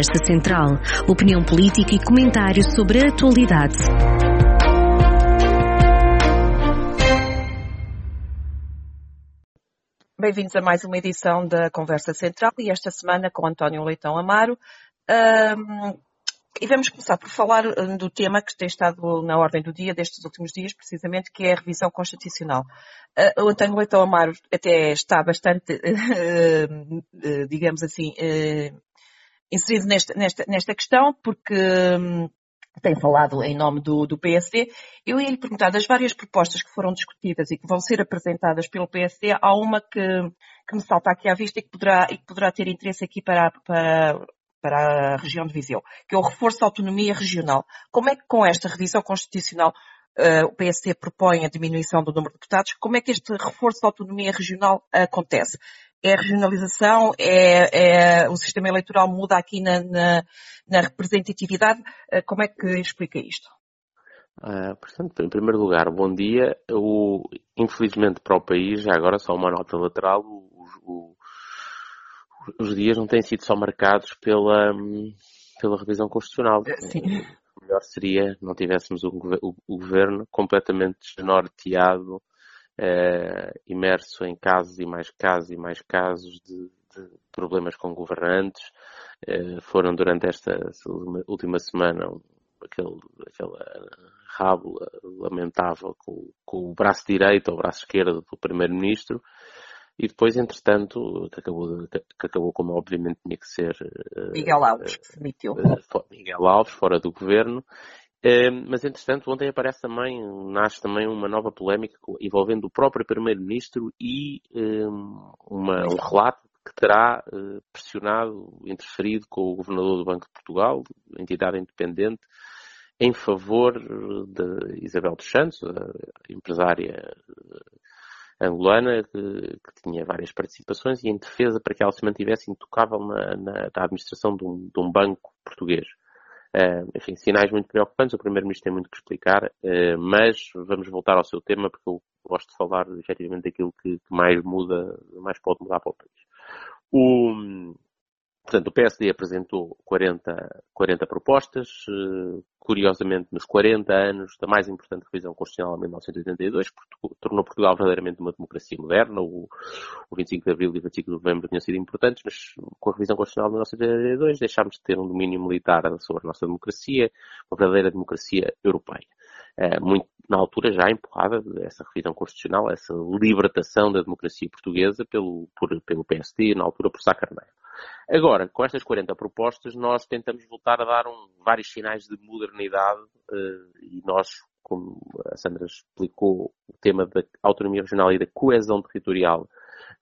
Conversa Central. Opinião política e comentário sobre a atualidade. Bem-vindos a mais uma edição da Conversa Central e esta semana com António Leitão Amaro. Um, e vamos começar por falar hum, do tema que tem estado na ordem do dia destes últimos dias, precisamente, que é a revisão constitucional. Uh, o António Leitão Amaro até está bastante, uh, digamos assim, inserido nesta, nesta, nesta questão, porque um, tem falado em nome do, do PSD. Eu ia lhe perguntar, das várias propostas que foram discutidas e que vão ser apresentadas pelo PSD, há uma que, que me salta aqui à vista e que poderá, e que poderá ter interesse aqui para, para, para a região de Viseu, que é o reforço da autonomia regional. Como é que com esta revisão constitucional uh, o PSD propõe a diminuição do número de deputados? Como é que este reforço da autonomia regional acontece? É a regionalização? É, é o sistema eleitoral muda aqui na, na, na representatividade? Uh, como é que explica isto? Uh, portanto, em primeiro lugar, bom dia. O, infelizmente para o país, já agora só uma nota lateral, o, o, os dias não têm sido só marcados pela, pela revisão constitucional. Sim. O melhor seria não tivéssemos o, o, o governo completamente desnorteado, eh, imerso em casos e mais casos e mais casos de, de problemas com governantes. Eh, foram durante esta última semana aquele, aquela rabo lamentável com, com o braço direito ou o braço esquerdo do primeiro-ministro e depois, entretanto, que acabou, que acabou como obviamente tinha que ser. Eh, Miguel Alves, que se demitiu. Uh, Miguel Alves, fora do governo. Uh, mas, entretanto, ontem aparece também, nasce também uma nova polémica envolvendo o próprio Primeiro-Ministro e uma, um relato que terá uh, pressionado, interferido com o Governador do Banco de Portugal, entidade independente, em favor de Isabel dos Santos, a empresária angolana, que, que, tinha várias participações, e em defesa para que ela se mantivesse intocável na, na, na administração de um, de um, banco português. Uh, enfim, sinais muito preocupantes, o Primeiro-Ministro tem muito que explicar, uh, mas vamos voltar ao seu tema, porque eu gosto de falar efetivamente daquilo que, que mais muda, mais pode mudar para o país. O, Portanto, o PSD apresentou 40, 40 propostas, eh, curiosamente nos 40 anos da mais importante revisão constitucional em 1982, que tornou Portugal verdadeiramente uma democracia moderna. O, o 25 de Abril e o 25 de Novembro tinham sido importantes, mas com a revisão constitucional de 1982 deixámos de ter um domínio militar sobre a nossa democracia, uma verdadeira democracia europeia. Eh, muito na altura já empurrada essa revisão constitucional, essa libertação da democracia portuguesa pelo, por, pelo PSD, na altura por Sá Carneiro. Agora, com estas 40 propostas, nós tentamos voltar a dar um, vários sinais de modernidade uh, e nós, como a Sandra explicou, o tema da autonomia regional e da coesão territorial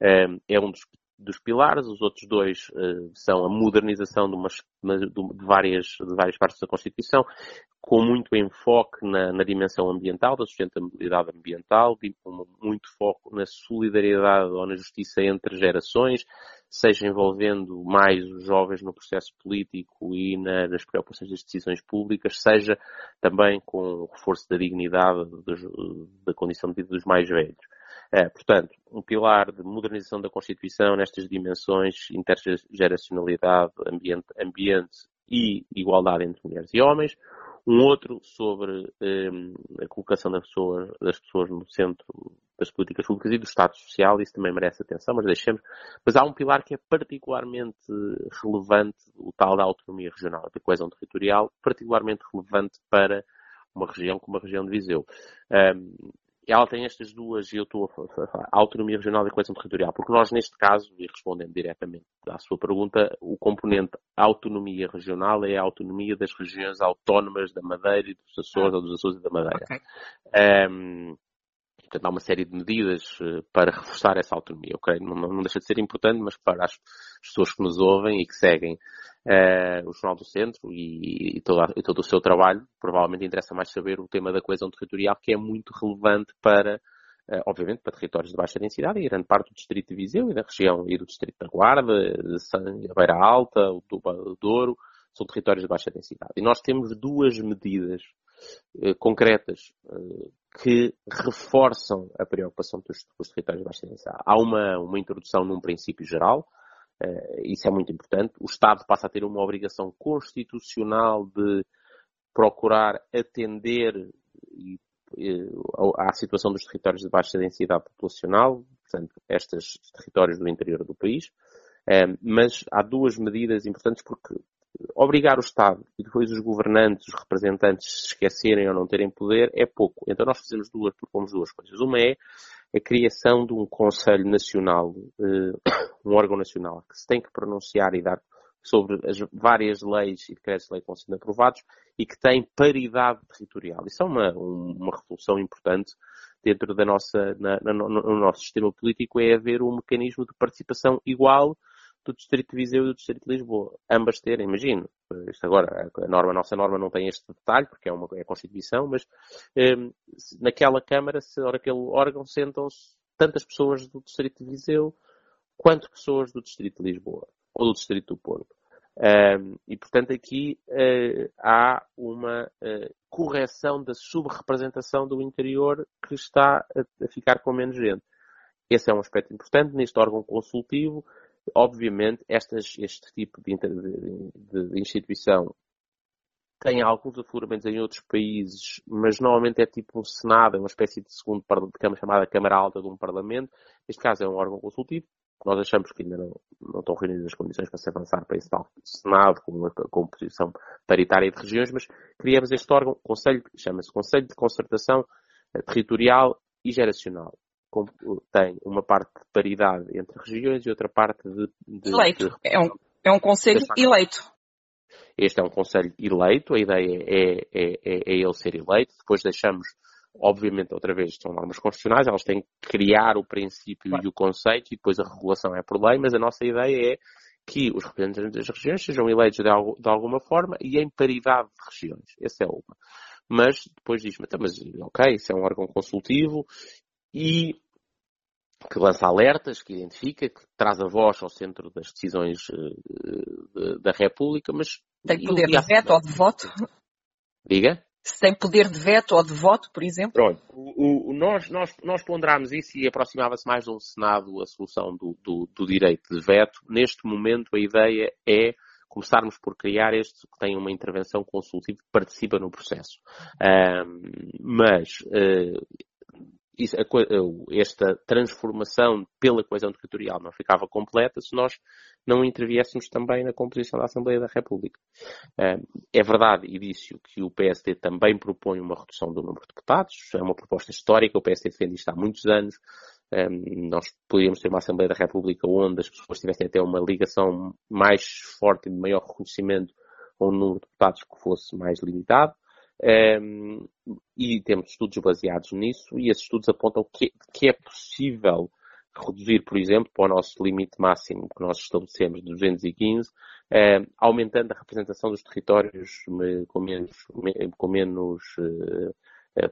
uh, é um dos, dos, pilares. Os outros dois uh, são a modernização de, umas, de, várias, de várias partes da Constituição, com muito enfoque na, na, dimensão ambiental, da sustentabilidade ambiental, com muito foco na solidariedade ou na justiça entre gerações, seja envolvendo mais os jovens no processo político e na, nas preocupações das decisões públicas, seja também com o reforço da dignidade dos, da condição de vida dos mais velhos. É, portanto, um pilar de modernização da Constituição nestas dimensões, intergeracionalidade, ambiente, ambiente e igualdade entre mulheres e homens, um outro sobre um, a colocação das pessoas, das pessoas no centro das políticas públicas e do Estado Social, isso também merece atenção, mas deixemos. Mas há um pilar que é particularmente relevante, o tal da autonomia regional, da coesão territorial, particularmente relevante para uma região como a região de Viseu. Um, ela tem estas duas, e eu estou a falar, autonomia regional e coesão territorial, porque nós, neste caso, e respondendo diretamente à sua pergunta, o componente autonomia regional é a autonomia das regiões autónomas da Madeira e dos Açores, ou dos Açores e da Madeira. Okay. Um, portanto, há uma série de medidas eh, para reforçar essa autonomia, ok? Não, não deixa de ser importante, mas para as pessoas que nos ouvem e que seguem uh, o Jornal do Centro e, e, todo, e, todo, o seu trabalho, provavelmente interessa mais saber o tema da coesão territorial, que é muito relevante para, uh, obviamente, para territórios de baixa densidade, e grande parte do Distrito de Viseu e da região e do Distrito da Guarda, de Beira Alta, o do Douro, são territórios de baixa densidade. E nós temos duas medidas uh, concretas que reforçam a preocupação dos, dos territórios de baixa densidade. Há uma, uma introdução num princípio geral, isso é muito importante. O Estado passa a ter uma obrigação constitucional de procurar atender e, e, à situação dos territórios de baixa densidade populacional, portanto, estes territórios do interior do país. Uh, mas há duas medidas importantes porque obrigar o Estado e depois os governantes, os representantes se esquecerem ou não terem poder é pouco. Então nós fazemos duas, propomos duas coisas. Uma é a criação de um Conselho Nacional, eh, um órgão nacional, que se tem que pronunciar e dar sobre as várias leis e decretos de lei que vão sendo aprovados e que tem paridade territorial. Isso é uma, uma revolução importante dentro da nossa, na, na, no nosso sistema político, é haver um mecanismo de participação igual do Distrito de Viseu e do Distrito de Lisboa. Ambas terem, imagino. Isto agora, a, norma, a nossa norma não tem este detalhe, porque é uma é a Constituição, mas um, naquela Câmara, se naquele órgão, sentam-se tantas pessoas do Distrito de Viseu quanto pessoas do Distrito de Lisboa ou do Distrito do Porto. Um, e, portanto, aqui uh, há uma uh, correção da subrepresentação do interior que está a, a, ficar com menos gente. Esse é um aspecto importante neste órgão consultivo. Obviamente, estas, este tipo de, de, de, instituição tem alguns afloramentos em outros países, mas normalmente é tipo um Senado, é uma espécie de segundo de Câmara chamada Câmara Alta de um Parlamento. Neste caso é um órgão consultivo. Nós achamos que ainda não, não estão reunidas as condições para se avançar para esse tal Senado, com uma composição paritária de regiões, mas criamos este órgão, Conselho, chama-se Conselho de Concertação Territorial e Geracional tem uma parte de paridade entre regiões e outra parte de. de eleito. De... É, um, é um conselho eleito. Este é um conselho eleito, a ideia é, é, é, é ele ser eleito. Depois deixamos, obviamente, outra vez, são normas constitucionais, elas têm que criar o princípio claro. e o conceito e depois a regulação é por lei, mas a nossa ideia é que os representantes das regiões sejam eleitos de, algo, de alguma forma e em paridade de regiões. Essa é uma. Mas depois diz-me, então, mas ok, isso é um órgão consultivo e que lança alertas, que identifica, que traz a voz ao centro das decisões uh, da República, mas... Tem poder de veto ou de voto? Diga? Se tem poder de veto ou de voto, por exemplo? Pronto, o, o, nós, nós, nós ponderámos isso e aproximava-se mais de um Senado a solução do, do, do, direito de veto. Neste momento a ideia é começarmos por criar este que tem uma intervenção consultiva que participa no processo. Um, mas uh, esta transformação pela coesão territorial não ficava completa se nós não interviéssemos também na composição da Assembleia da República. É verdade, e disse que o PSD também propõe uma redução do número de deputados, é uma proposta histórica, o PSD defende isto há muitos anos. Nós poderíamos ter uma Assembleia da República onde as pessoas tivessem até uma ligação mais forte e de maior reconhecimento a um número de deputados que fosse mais limitado. Um, e temos estudos baseados nisso, e esses estudos apontam que, que é possível reduzir, por exemplo, para o nosso limite máximo que nós estabelecemos de 215, um, aumentando a representação dos territórios com menos, com menos uh,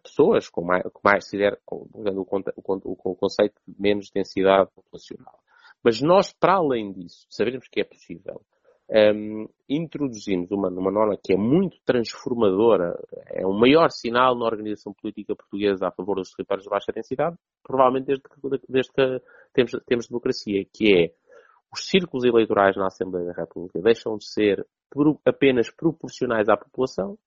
pessoas, com mais, com mais com, o, o conceito de menos densidade populacional. Mas nós, para além disso, sabemos que é possível um, introduzimos uma, uma norma que é muito transformadora, é o maior sinal na organização política portuguesa a favor dos territórios de baixa densidade, provavelmente desde que, desde que temos, temos democracia, que é os círculos eleitorais na Assembleia da República deixam de ser apenas proporcionais à população.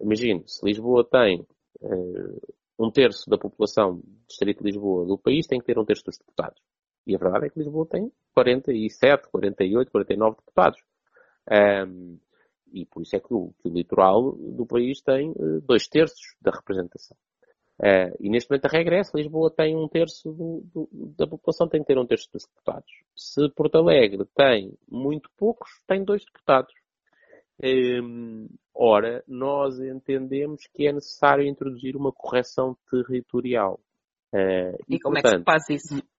Imagine, se Lisboa tem uh, um terço da população do Distrito de Lisboa do país, tem que ter um terço dos deputados. E a verdade é que Lisboa tem 47, 48, 49 deputados. Um, e por isso é que o, que o, litoral do país tem uh, dois terços da representação. Uh, e neste momento a regra é Lisboa tem um terço do, do, da população, tem que ter um terço dos deputados. Se Porto Alegre tem muito poucos, tem dois deputados. Um, ora, nós entendemos que é necessário introduzir uma correção territorial. Uh, e, e, como portanto, é que se faz isso?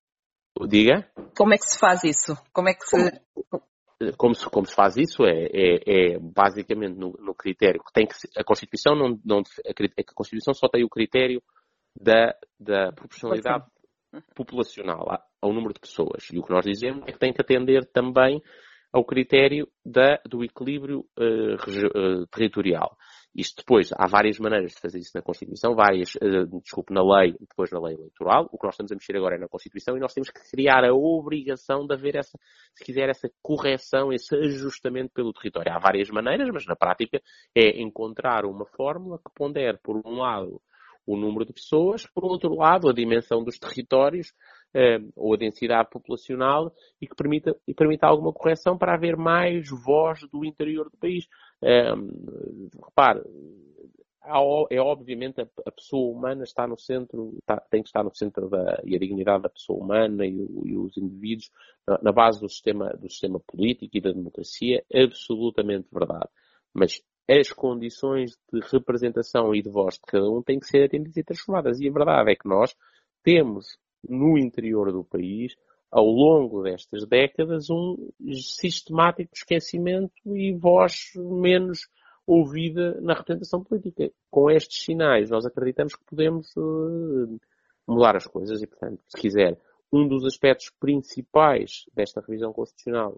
Diga? Como é que se faz isso? Como é que se. Como se, como se faz isso é, é, é basicamente no, no, critério que tem que a Constituição não, não a, a Constituição só tem o critério da, da proporcionalidade populacional ao número de pessoas e o que nós dizemos é que tem que atender também ao critério da, do equilíbrio uh, uh, territorial Isto depois, há várias maneiras de fazer isso na Constituição, várias, uh, desculpe, na lei, depois na lei eleitoral. O que nós estamos a mexer agora é na Constituição e nós temos que criar a obrigação de haver essa, se quiser, essa correção, esse ajustamento pelo território. Há várias maneiras, mas na prática é encontrar uma fórmula que pondere, por um lado, o número de pessoas, por outro lado, a dimensão dos territórios eh, ou a densidade populacional e que permita, e permita alguma correção para haver mais voz do interior do país. Eh, repare, é obviamente a, pessoa humana está no centro, está, tem que estar no centro da, e a dignidade da pessoa humana e, e os indivíduos na, na, base do sistema, do sistema político e da democracia, absolutamente verdade. Mas as condições de representação e de voz de cada um têm que ser atendidas e transformadas. E a verdade é que nós temos no interior do país, ao longo destas décadas, um sistemático esquecimento e voz menos ouvida na representação política. Com estes sinais, nós acreditamos que podemos uh, mudar as coisas e, portanto, se quiser, um dos aspectos principais desta revisão constitucional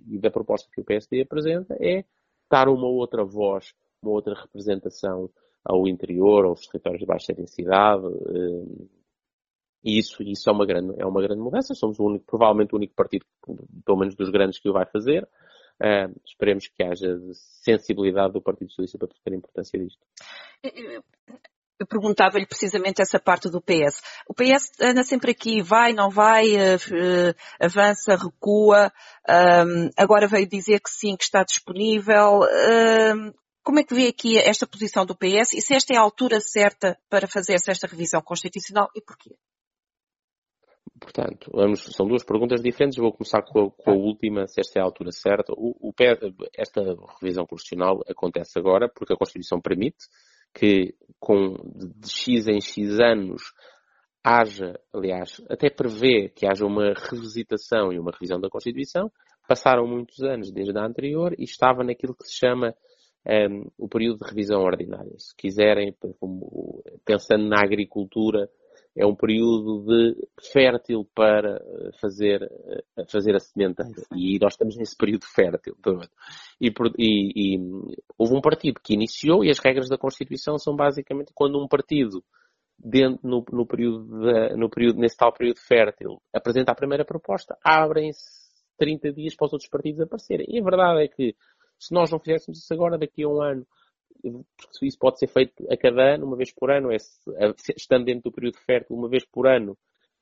e da proposta que o PSD apresenta é dar uma outra voz, uma outra representação ao interior, aos territórios de baixa densidade. Eh, e isso, isso é, uma grande, é uma grande mudança. Somos o único, provavelmente o único partido, pelo menos dos grandes, que o vai fazer. Uh, esperemos que haja sensibilidade do Partido Socialista para perceber a importância disto. Eu perguntava-lhe precisamente essa parte do PS. O PS anda sempre aqui, vai, não vai, uh, avança, recua, agora veio dizer que sim, que está disponível. Como é que vê aqui esta posição do PS e se esta é a altura certa para fazer esta revisão constitucional e porquê? Portanto, vamos, são duas perguntas diferentes. Vou começar com a, com a última, se esta é a altura certa. O, o, esta revisão constitucional acontece agora porque a Constituição permite que com de X em X anos haja, aliás, até prevê que haja uma revisitação e uma revisão da Constituição. Passaram muitos anos desde a anterior e estava naquilo que se chama um, ehm, o período de revisão ordinária. Se quiserem, pensando na agricultura, é um período de fértil para fazer, fazer a sementeira. E nós estamos nesse período fértil. E, e, e, houve um partido que iniciou e as regras da Constituição são basicamente quando um partido dentro, no, no, período de, no período, nesse tal período fértil, apresenta a primeira proposta, abrem-se 30 dias para os outros partidos aparecerem. E a verdade é que se nós não fizéssemos isso agora, daqui a um ano, isso pode ser feito a cada ano, uma vez por ano, é, estando dentro do período fértil, uma vez por ano,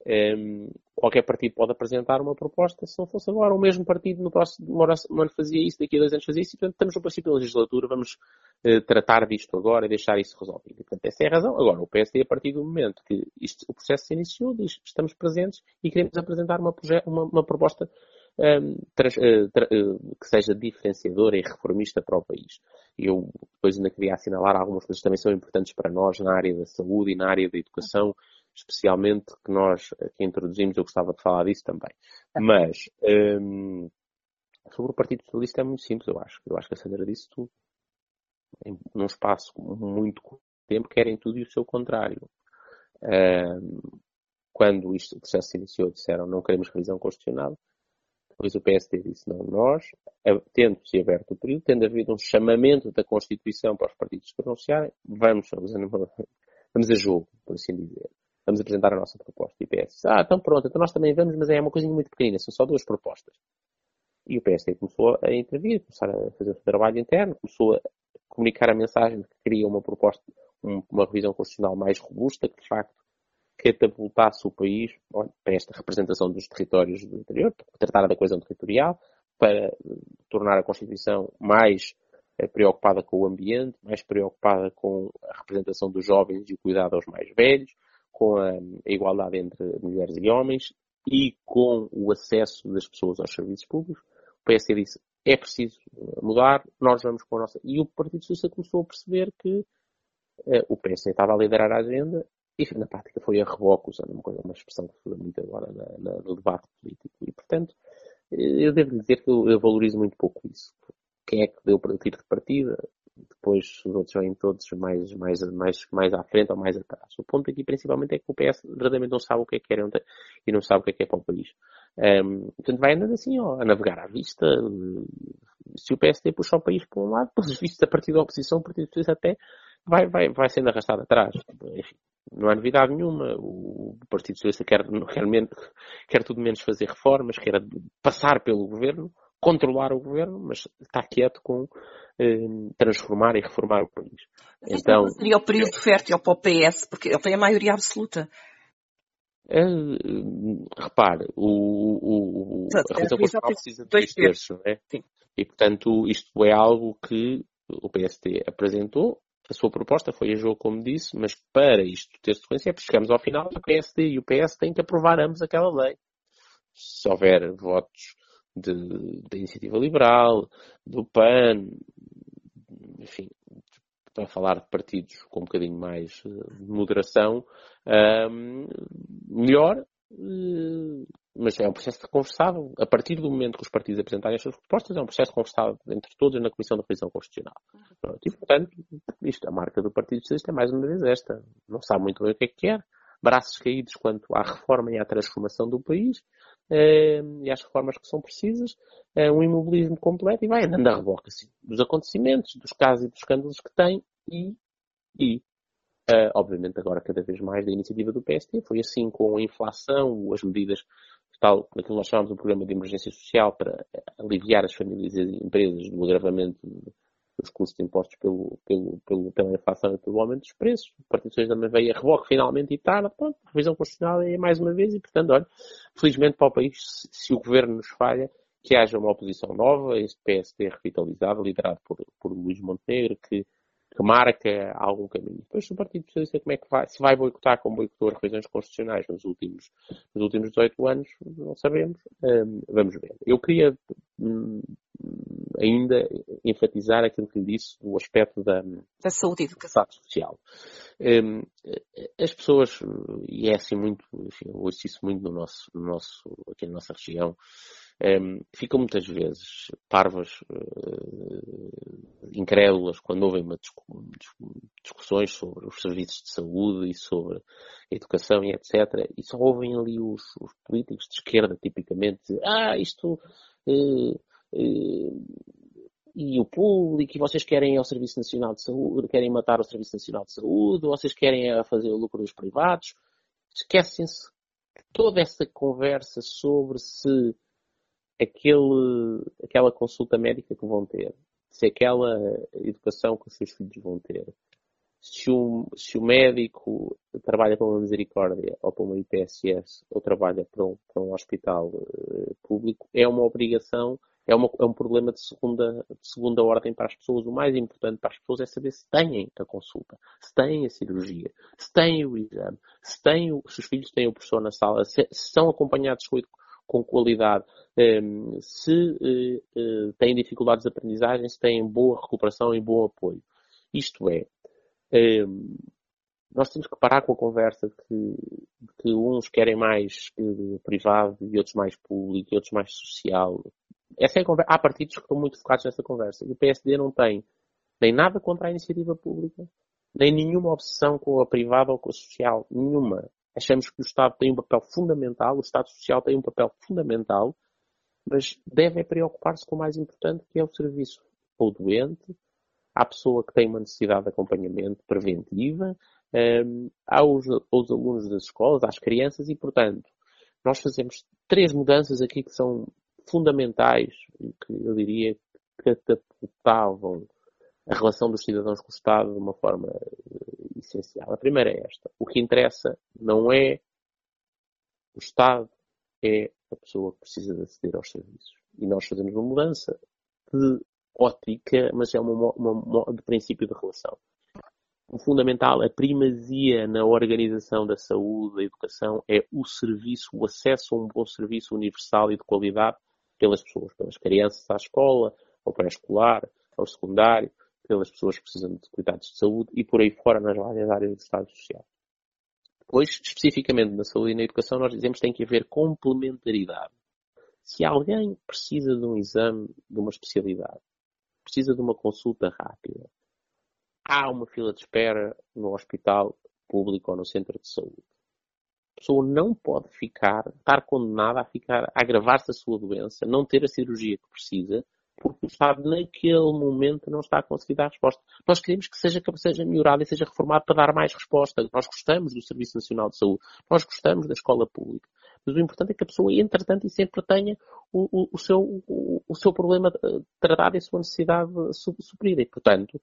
ehm, qualquer partido pode apresentar uma proposta. Se não fosse agora, o mesmo partido no próximo ano fazia isso, daqui a dois anos fazia isso, e portanto estamos no princípio da legislatura, vamos uh, tratar disto agora e deixar isso resolvido. E, portanto, essa é a razão. Agora, o PSD, a partir do momento que isto, o processo se iniciou, diz estamos presentes e queremos apresentar uma, uma, uma proposta um, trans, uh, tra, uh, que seja diferenciadora e reformista para o país. Eu depois ainda queria assinalar algumas coisas que também são importantes para nós na área da saúde e na área da educação, especialmente que nós aqui introduzimos, eu gostava de falar disso também. Mas um, sobre o Partido Socialista é muito simples, eu acho. Eu acho que a Sandra disse tudo. Em, num espaço muito tempo querem tudo e o seu contrário. Um, quando isto, o processo se iniciou, disseram não queremos revisão constitucional. Depois o PSD disse, não, nós, tendo-se aberto o período, tendo havido um chamamento da Constituição para os partidos pronunciarem, vamos, vamos a jogo, por assim dizer. Vamos apresentar a nossa proposta. E o PS ah, então pronto, então nós também vamos, mas é uma coisinha muito pequenina, são só duas propostas. E o PSD começou a intervir, começar a fazer o seu trabalho interno, começou a comunicar a mensagem de que queria uma proposta, uma revisão constitucional mais robusta, que de facto catapultasse o país para esta representação dos territórios do interior, tratar da coesão territorial, para tornar a Constituição mais eh, preocupada com o ambiente, mais preocupada com a representação dos jovens e o cuidado aos mais velhos, com a, igualdade entre mulheres e homens e com o acesso das pessoas aos serviços públicos. O PSD disse, é preciso mudar, nós vamos com a nossa... E o Partido Socialista começou a perceber que o PSD estava a liderar a agenda e na prática foi a reboque, usando uma, coisa, uma expressão que se muito agora na, na, no debate político. E, portanto, eu devo dizer que eu, eu valorizo muito pouco isso. Quem é que deu o tiro de partida? Depois os outros vêm todos mais, mais, mais, mais à frente ou mais atrás. O ponto aqui principalmente é que o PS verdadeiramente não sabe o que é que quer e não sabe o que é que é para o país. Um, portanto, vai andando assim, ó, a navegar à vista. Se o PSD puxa o país para um lado, pelos vistos, a partir da oposição, o Partido Socialista até vai, vai, vai sendo arrastado atrás. Enfim, não há novidade nenhuma. O Partido Socialista quer, quer, menos, quer tudo menos fazer reformas, quer passar pelo governo, controlar o governo, mas está quieto com eh, transformar e reformar o país. Então, seria o período fértil para o PS, porque ele tem a maioria absoluta. É, repare, o, o, a Revolução Constitucional precisa de dois terços, não é? Sim. E, portanto, isto é algo que o PSD apresentou. A sua proposta foi a jogo, como disse, mas para isto ter sequência, é chegamos ao final, o PSD e o PS têm que aprovar ambos aquela lei. Se houver votos da Iniciativa Liberal, do PAN, enfim, para falar de partidos com um bocadinho mais de moderação, um, melhor, uh, mas é um processo conversado. A partir do momento que os partidos apresentarem as suas propostas, é um processo conversado entre todos na Comissão de Revisão Constitucional. E, portanto, isto, a marca do Partido Socialista é mais uma vez esta. Não sabe muito bem o que é que quer. Braços caídos quanto à reforma e à transformação do país uh, e às reformas que são precisas. Uh, um imobilismo completo e vai andando a reboque assim, dos acontecimentos, dos casos e dos escândalos que tem e, e Uh, obviamente agora cada vez mais da iniciativa do PST. Foi assim com a inflação, as medidas, tal, que nós chamamos de programa de emergência social para aliviar as famílias e as empresas do agravamento dos custos impostos pelo, pelo, pelo, pela inflação e pelo aumento dos preços. O Partido Socialista também veio a reboque finalmente e tarde. Pronto, revisão constitucional é mais uma vez e, portanto, olha, felizmente para o país, se, se o governo nos falha, que haja uma oposição nova, este PST revitalizado, liderado por, por Luís Montenegro, que que marca algum caminho. Depois o Partido Socialista como é que vai, se vai boicotar como boicotou as revisões constitucionais nos últimos, nos últimos 18 anos, não sabemos. Um, vamos ver. Eu queria um, ainda enfatizar aquilo que lhe disse do aspecto da, da saúde e educação social. Um, as pessoas, e é assim muito, enfim, eu ouço isso muito no nosso, no nosso, aqui na nossa região, um, ficam muitas vezes parvas, uh, incrédulas, quando ouvem uma discussões sobre os serviços de saúde e sobre a educação e etc. E só ouvem ali os, os políticos de esquerda, tipicamente, dizer, ah, isto. Uh, uh, e o público, e vocês querem ao Serviço Nacional de Saúde, querem matar o Serviço Nacional de Saúde, vocês querem fazer o lucro dos privados. Esquecem-se toda essa conversa sobre se aquele, aquela consulta médica que vão ter, se aquela educação que os seus filhos vão ter, se o, se o médico trabalha para uma misericórdia ou para uma IPSS ou trabalha para um, para um hospital uh, público, é uma obrigação, é, uma, é um problema de segunda, de segunda ordem para as pessoas. O mais importante para as pessoas é saber se têm a consulta, se têm a cirurgia, se têm o exame, se, têm o, se os filhos têm o professor na sala, se, se são acompanhados com, com qualidade, Ehm, se eh, eh, têm dificuldades de aprendizagem, se têm boa recuperação e bom apoio. Isto é, ehm, nós temos que parar com a conversa que, que uns querem mais eh, privado e outros mais público e outros mais social. Essa é conversa. Há partidos que estão muito focados nessa conversa. E o PSD não tem nem nada contra a iniciativa pública, nem nenhuma obsessão com a privada ou com a social. Nenhuma. Achamos que o Estado tem um papel fundamental, o Estado Social tem um papel fundamental mas deve preocupar-se com o mais importante, que é o serviço ao doente, à pessoa que tem uma necessidade de acompanhamento preventiva, um, aos, aos alunos das escolas, às crianças, e, portanto, nós fazemos três mudanças aqui que são fundamentais e que eu diria catapultavam a relação dos cidadãos com o Estado de uma forma uh, essencial. A primeira é esta. O que interessa não é o Estado, é a pessoa que precisa de aceder aos serviços. E nós fazemos uma mudança de ótica, mas é uma, uma, uma de princípio de relação. O fundamental, a primazia na organização da saúde, da educação, é o serviço, o acesso a um bom serviço universal e de qualidade pelas pessoas, pelas crianças à escola, ao pré-escolar, ao secundário, pelas pessoas que precisam de cuidados de saúde e por aí fora nas várias áreas do Estado Social. Depois, especificamente na saúde e na educação, nós dizemos que tem que haver complementaridade. Se alguém precisa de um exame de uma especialidade, precisa de uma consulta rápida, há uma fila de espera no hospital público ou no centro de saúde. pessoa não pode ficar, estar condenada a ficar, a agravar-se a sua doença, não ter a cirurgia que precisa, porque Estado naquele momento não está a conseguir dar resposta. Nós queremos que seja, que seja melhorado e seja reformado para dar mais resposta. Nós gostamos do Serviço Nacional de Saúde, nós gostamos da escola pública. Mas o importante é que a pessoa, entretanto, e sempre tenha o, o, o seu, o, o, seu problema eh, tratado e a sua necessidade suprida. E, portanto,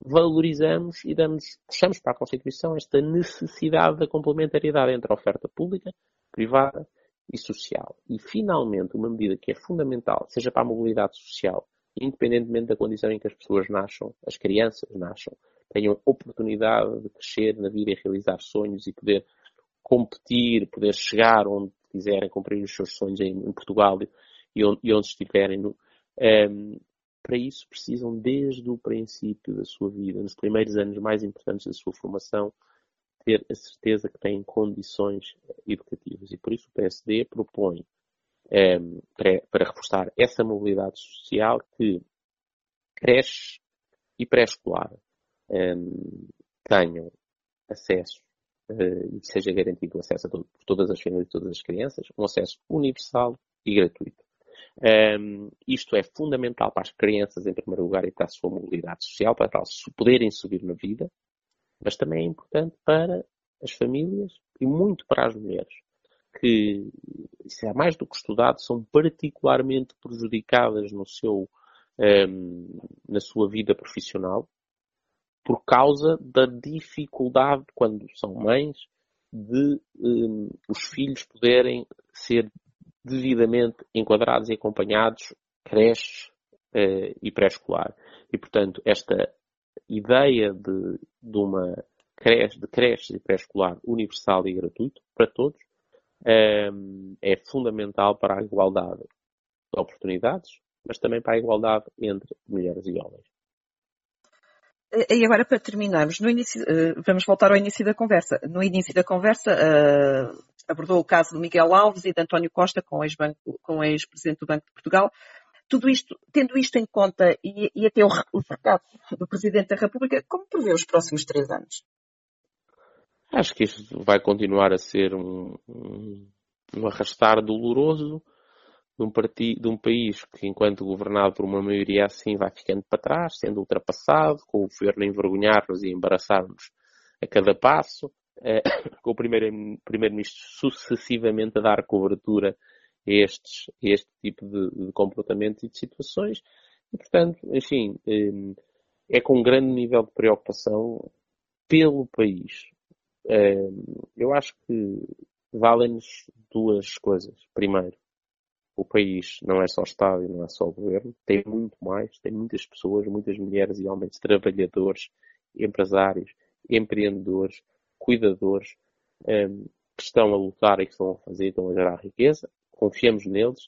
valorizamos e damos, puxamos para a Constituição esta necessidade da complementariedade entre a oferta pública, privada e social. E, finalmente, uma medida que é fundamental, seja para a mobilidade social, independentemente da condição em que as pessoas nasçam, as crianças nasçam, tenham oportunidade de crescer na vida e realizar sonhos e poder competir, poder chegar onde quiserem, cumprir os seus sonhos em, em Portugal e onde, e onde estiverem. No, um, ehm, para isso precisam, desde o princípio da sua vida, nos primeiros anos mais importantes da sua formação, ter a certeza que têm condições educativas. E por isso o PSD propõe, é, para, para, reforçar essa mobilidade social, que creches e pré-escolar é, tenham acesso eh, e que seja garantido o acesso a todo, por todas as famílias e todas as crianças, um acesso universal e gratuito. Um, isto é fundamental para as crianças, em primeiro lugar, e para a sua mobilidade social, para elas poderem subir na vida, mas também é importante para as famílias e muito para as mulheres, que, isso é mais do que estudado, são particularmente prejudicadas no seu, um, na sua vida profissional, por causa da dificuldade, quando são mães, de um, os filhos poderem ser devidamente enquadrados e acompanhados creches uh, e pré-escolar. E, portanto, esta ideia de, de uma creche, de creche e pré-escolar universal e gratuito para todos um, é fundamental para a igualdade de oportunidades, mas também para a igualdade entre mulheres e homens. E agora, para terminarmos, início, uh, vamos voltar ao início da conversa. No início da conversa, uh, abordou o caso de Miguel Alves e de António Costa com o ex-presidente do Banco de Portugal. Tudo isto, tendo isto em conta e, e até o, o recado do Presidente da República, como prevê os próximos três anos? Acho que isto vai continuar a ser um, um, um arrastar doloroso de um, de um país que, enquanto governado por uma maioria assim, vai ficando para trás, sendo ultrapassado, com o governo a envergonhar-nos e embaraçar-nos a cada passo, eh, com o primeiro-ministro primeiro sucessivamente a dar cobertura estes, este tipo de, de comportamentos e de situações. E, portanto, enfim, eh, é com um grande nível de preocupação pelo país. Eh, eu acho que valem-nos duas coisas. Primeiro, o país não é só Estado e não é só o governo, tem muito mais, tem muitas pessoas, muitas mulheres e homens, trabalhadores, empresários, empreendedores, cuidadores um, que estão a lutar e que estão a fazer, estão a gerar riqueza. Confiamos neles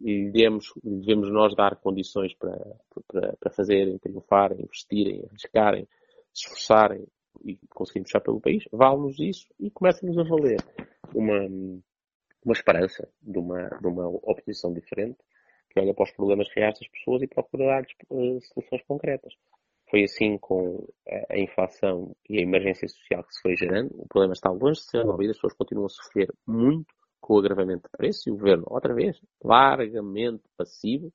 e devemos, devemos nós dar condições para, para, para fazerem, triunfarem, investirem, arriscarem, se esforçarem e conseguirmos puxar pelo país. Vale-nos isso e começa-nos a valer uma, uma esperança de uma, de uma oposição diferente que olha para os problemas reais das pessoas e procura dar-lhes uh, soluções concretas. Foi assim com a inflação e a emergência social que se foi gerando. O problema está longe de ser resolvido. As pessoas continuam a sofrer muito com o agravamento de preço e o governo, outra vez, largamente passivo.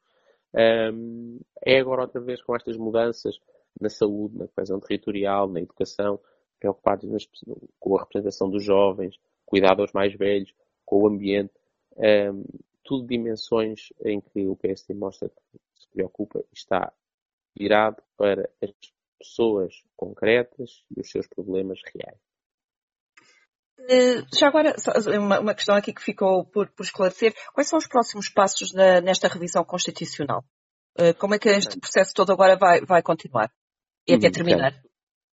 Um, é agora outra vez com estas mudanças na saúde, na coesão territorial, na educação, preocupados nas, com a representação dos jovens, cuidado aos mais velhos, com o ambiente. Um, tudo dimensões em que o PSD mostra que se preocupa e está virado para as pessoas concretas e os seus problemas reais. Eh, já agora, uma, questão aqui que ficou por, por esclarecer. Quais são os próximos passos na, nesta revisão constitucional? Eh, como é que este processo todo agora vai, vai continuar? E até uhum, terminar?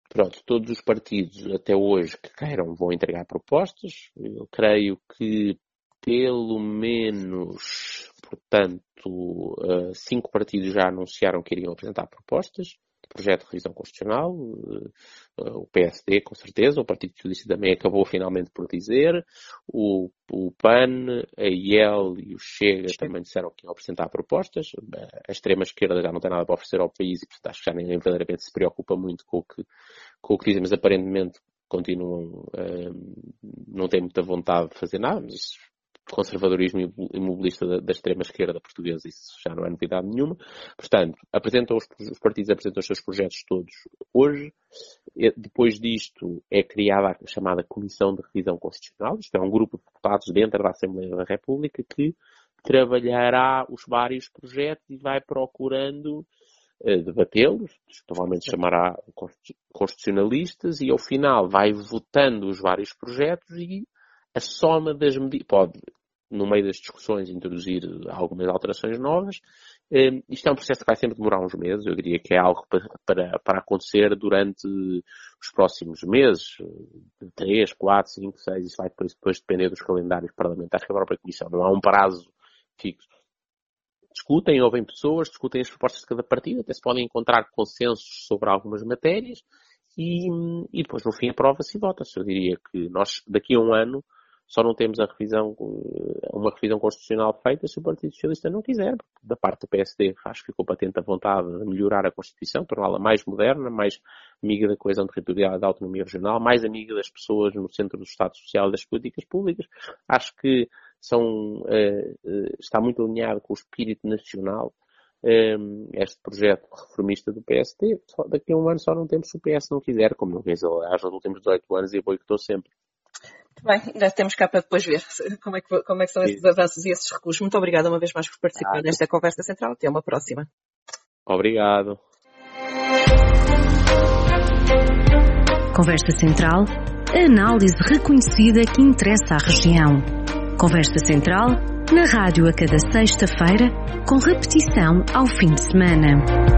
Pronto, todos os partidos até hoje que queiram vão entregar propostas. Eu creio que pelo menos Portanto, eh, cinco partidos já anunciaram que iriam apresentar propostas projeto de revisão constitucional. Eh, o PSD, com certeza, o Partido Socialista também acabou finalmente por dizer. O, o PAN, a IEL e o Chega também disseram que iam apresentar propostas. A extrema-esquerda já não tem nada para oferecer ao país e, portanto, acho que já ninguém verdadeiramente se preocupa muito com o que, com o que dizem, mas aparentemente continuam, não têm muita vontade de fazer nada, mas conservadorismo imobilista da, da extrema-esquerda portuguesa, isso já não é novidade nenhuma. Portanto, apresentam os, os, partidos apresentam os seus projetos todos hoje. Depois disto é criada a chamada Comissão de Revisão Constitucional, isto é um grupo de deputados dentro da Assembleia da República que trabalhará os vários projetos e vai procurando uh, debatê-los, provavelmente chamará constitucionalistas e ao final vai votando os vários projetos e a soma das medidas, pode, no meio das discussões, introduzir algumas alterações novas. Ehm, isto é um processo que vai sempre demorar uns meses, eu diria que é algo para, para, para acontecer durante os próximos meses, 3, 4, 5, 6, isso vai depois, depois depender dos calendários parlamentares que a própria Comissão, não há um prazo fixo. Discutem, ouvem pessoas, discutem as propostas de cada partido, até se podem encontrar consensos sobre algumas matérias e, e depois no fim aprova-se e vota-se. Eu diria que nós, daqui a um ano, só não temos a revisão, eh, uma revisão constitucional feita se o Partido Socialista não quiser. Da parte do PSD, acho que ficou patente a vontade de melhorar a Constituição, torná-la mais moderna, mais amiga da coesão territorial e da autonomia regional, mais amiga das pessoas no centro do Estado Social e das políticas públicas. Acho que são, eh, eh, está muito alinhado com o espírito nacional este projeto reformista do PSD. daqui a um ano só não temos se o PS não quiser, como não quis, aliás, nos últimos 18 anos e boicotou sempre. Bem, ainda temos cá para depois ver como é que, como é que são esses avanços e esses recuos. Muito obrigada uma vez mais por participar ah, nesta conversa central. Até uma próxima. Obrigado. Conversa Central, análise reconhecida que interessa à região. Conversa Central, na rádio a cada sexta-feira, com repetição ao fim de semana.